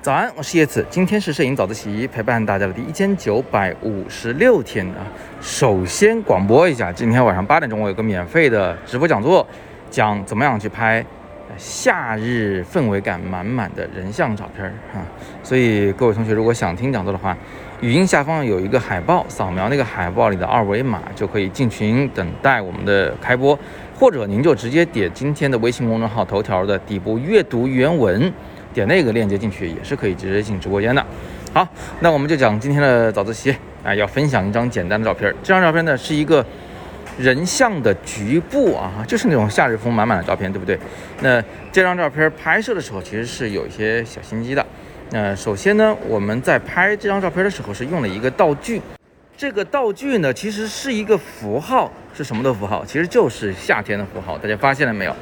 早安，我是叶子，今天是摄影早自习陪伴大家的第一千九百五十六天啊。首先广播一下，今天晚上八点钟我有个免费的直播讲座，讲怎么样去拍夏日氛围感满满的人像照片儿啊。所以各位同学如果想听讲座的话，语音下方有一个海报，扫描那个海报里的二维码就可以进群等待我们的开播，或者您就直接点今天的微信公众号头条的底部阅读原文。点那个链接进去也是可以直接进直播间的。好，那我们就讲今天的早自习啊，要分享一张简单的照片儿。这张照片呢是一个人像的局部啊，就是那种夏日风满满的照片，对不对？那这张照片拍摄的时候其实是有一些小心机的。那首先呢，我们在拍这张照片的时候是用了一个道具，这个道具呢其实是一个符号，是什么的符号？其实就是夏天的符号。大家发现了没有？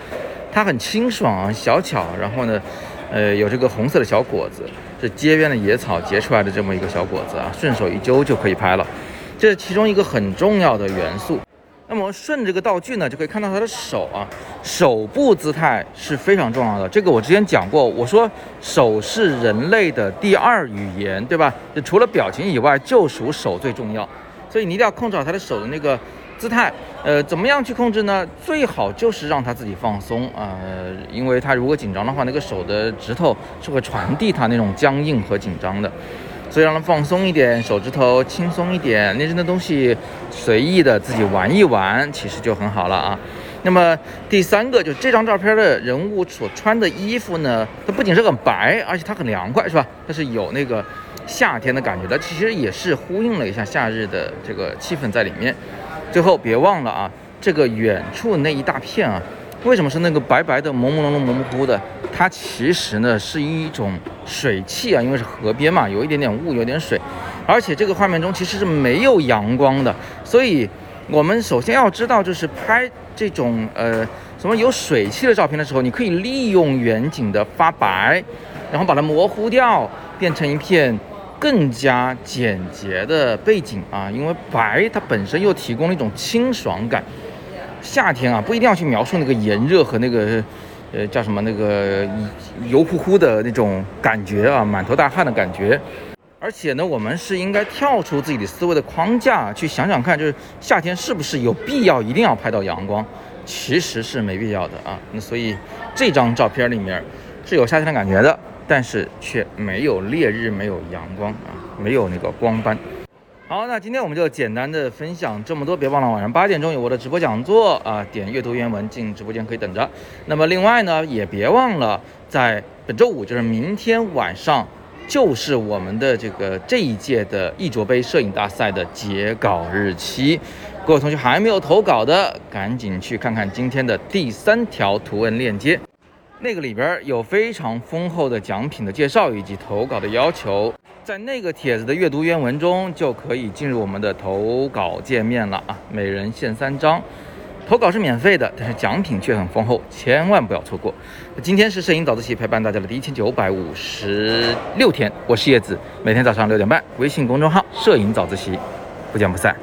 它很清爽啊，小巧，然后呢。呃，有这个红色的小果子，是街边的野草结出来的这么一个小果子啊，顺手一揪就可以拍了，这是其中一个很重要的元素。那么顺这个道具呢，就可以看到他的手啊，手部姿态是非常重要的。这个我之前讲过，我说手是人类的第二语言，对吧？除了表情以外，就属手最重要，所以你一定要控制好他的手的那个。姿态，呃，怎么样去控制呢？最好就是让他自己放松啊，因为他如果紧张的话，那个手的指头是会传递他那种僵硬和紧张的，所以让他放松一点，手指头轻松一点，那些的东西随意的自己玩一玩，其实就很好了啊。那么第三个就是这张照片的人物所穿的衣服呢，它不仅是很白，而且它很凉快，是吧？它是有那个夏天的感觉的，其实也是呼应了一下夏日的这个气氛在里面。最后别忘了啊，这个远处那一大片啊，为什么是那个白白的、朦朦胧胧、模模糊糊的？它其实呢是一种水汽啊，因为是河边嘛，有一点点雾，有点水，而且这个画面中其实是没有阳光的，所以我们首先要知道，就是拍这种呃什么有水汽的照片的时候，你可以利用远景的发白，然后把它模糊掉，变成一片。更加简洁的背景啊，因为白它本身又提供了一种清爽感。夏天啊，不一定要去描述那个炎热和那个，呃，叫什么那个油乎乎的那种感觉啊，满头大汗的感觉。而且呢，我们是应该跳出自己的思维的框架，去想想看，就是夏天是不是有必要一定要拍到阳光？其实是没必要的啊。那所以这张照片里面是有夏天的感觉的。但是却没有烈日，没有阳光啊，没有那个光斑。好，那今天我们就简单的分享这么多，别忘了晚上八点钟有我的直播讲座啊，点阅读原文进直播间可以等着。那么另外呢，也别忘了在本周五，就是明天晚上，就是我们的这个这一届的易卓杯摄影大赛的截稿日期。各位同学还没有投稿的，赶紧去看看今天的第三条图文链接。那个里边有非常丰厚的奖品的介绍以及投稿的要求，在那个帖子的阅读原文中就可以进入我们的投稿界面了啊！每人限三张，投稿是免费的，但是奖品却很丰厚，千万不要错过。今天是摄影早自习陪伴大家的第一千九百五十六天，我是叶子，每天早上六点半，微信公众号“摄影早自习”，不见不散。